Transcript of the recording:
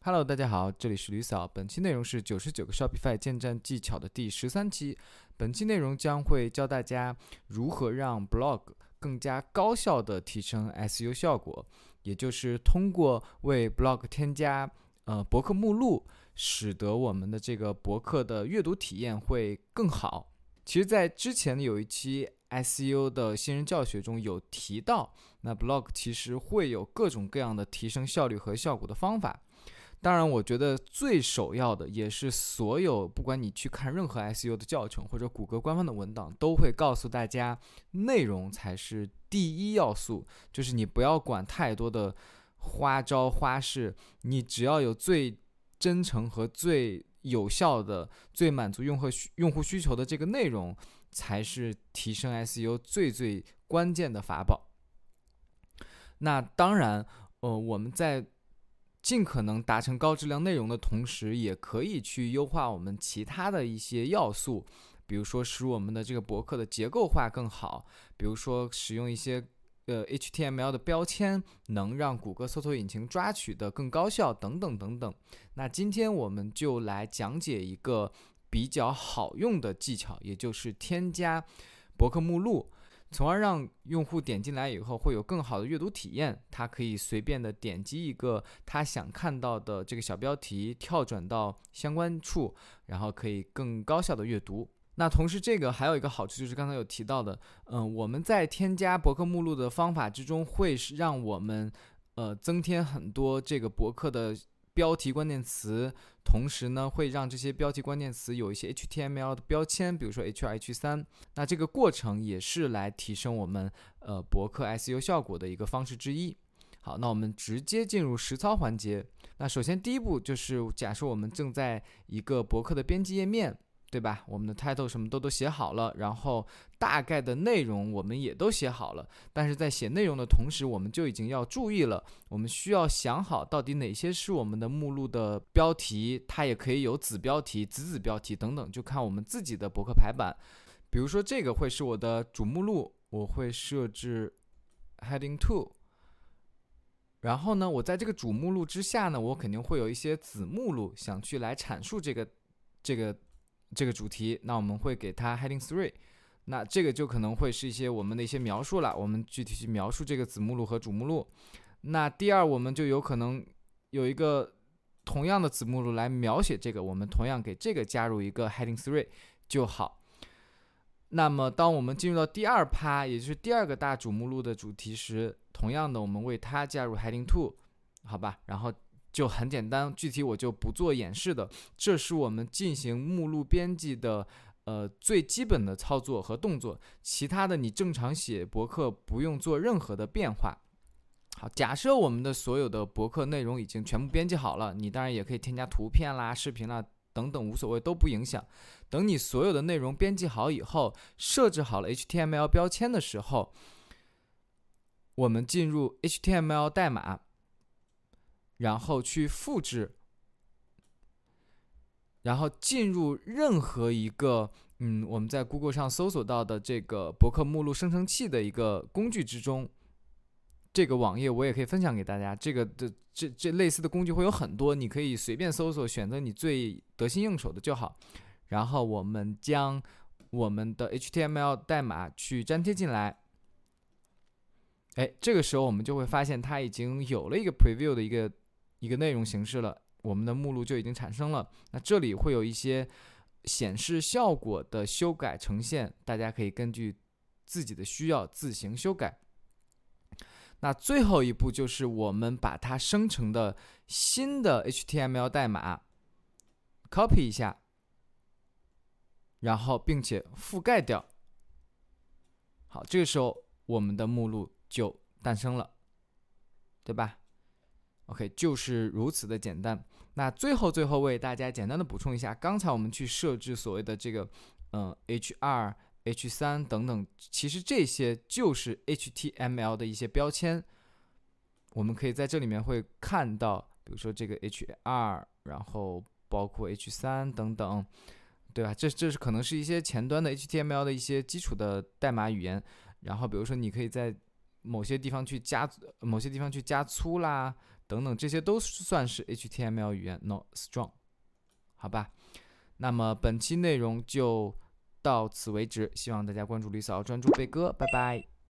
Hello，大家好，这里是吕嫂。本期内容是九十九个 Shopify 建站技巧的第十三期。本期内容将会教大家如何让 Blog 更加高效的提升 SEO 效果，也就是通过为 Blog 添加呃博客目录，使得我们的这个博客的阅读体验会更好。其实，在之前有一期 SEO 的新人教学中有提到，那 Blog 其实会有各种各样的提升效率和效果的方法。当然，我觉得最首要的，也是所有不管你去看任何 SEO 的教程或者谷歌官方的文档，都会告诉大家，内容才是第一要素。就是你不要管太多的花招花式，你只要有最真诚和最有效的、最满足用户需用户需求的这个内容，才是提升 SEO 最最关键的法宝。那当然，呃，我们在尽可能达成高质量内容的同时，也可以去优化我们其他的一些要素，比如说使我们的这个博客的结构化更好，比如说使用一些呃 HTML 的标签，能让谷歌搜索引擎抓取的更高效等等等等。那今天我们就来讲解一个比较好用的技巧，也就是添加博客目录。从而让用户点进来以后会有更好的阅读体验。他可以随便的点击一个他想看到的这个小标题，跳转到相关处，然后可以更高效的阅读。那同时，这个还有一个好处就是刚才有提到的，嗯，我们在添加博客目录的方法之中，会是让我们呃增添很多这个博客的。标题关键词，同时呢会让这些标题关键词有一些 HTML 的标签，比如说 H2、H3。那这个过程也是来提升我们呃博客 SEO 效果的一个方式之一。好，那我们直接进入实操环节。那首先第一步就是假设我们正在一个博客的编辑页面。对吧？我们的 title 什么都都写好了，然后大概的内容我们也都写好了。但是在写内容的同时，我们就已经要注意了，我们需要想好到底哪些是我们的目录的标题，它也可以有子标题、子子标题等等，就看我们自己的博客排版。比如说这个会是我的主目录，我会设置 heading two。然后呢，我在这个主目录之下呢，我肯定会有一些子目录，想去来阐述这个这个。这个主题，那我们会给它 heading three，那这个就可能会是一些我们的一些描述了。我们具体去描述这个子目录和主目录。那第二，我们就有可能有一个同样的子目录来描写这个，我们同样给这个加入一个 heading three 就好。那么，当我们进入到第二趴，也就是第二个大主目录的主题时，同样的，我们为它加入 heading two，好吧？然后。就很简单，具体我就不做演示的。这是我们进行目录编辑的呃最基本的操作和动作，其他的你正常写博客不用做任何的变化。好，假设我们的所有的博客内容已经全部编辑好了，你当然也可以添加图片啦、视频啦等等，无所谓，都不影响。等你所有的内容编辑好以后，设置好了 HTML 标签的时候，我们进入 HTML 代码。然后去复制，然后进入任何一个嗯，我们在 Google 上搜索到的这个博客目录生成器的一个工具之中。这个网页我也可以分享给大家。这个的这这类似的工具会有很多，你可以随便搜索，选择你最得心应手的就好。然后我们将我们的 HTML 代码去粘贴进来。哎，这个时候我们就会发现它已经有了一个 Preview 的一个。一个内容形式了，我们的目录就已经产生了。那这里会有一些显示效果的修改呈现，大家可以根据自己的需要自行修改。那最后一步就是我们把它生成的新的 HTML 代码 copy 一下，然后并且覆盖掉。好，这个时候我们的目录就诞生了，对吧？OK，就是如此的简单。那最后最后为大家简单的补充一下，刚才我们去设置所谓的这个，嗯，H2、H3 等等，其实这些就是 HTML 的一些标签。我们可以在这里面会看到，比如说这个 H2，然后包括 H3 等等，对吧？这这是可能是一些前端的 HTML 的一些基础的代码语言。然后比如说你可以在某些地方去加某些地方去加粗啦。等等，这些都算是 HTML 语言 not strong，好吧？那么本期内容就到此为止，希望大家关注李嫂，专注贝哥，拜拜。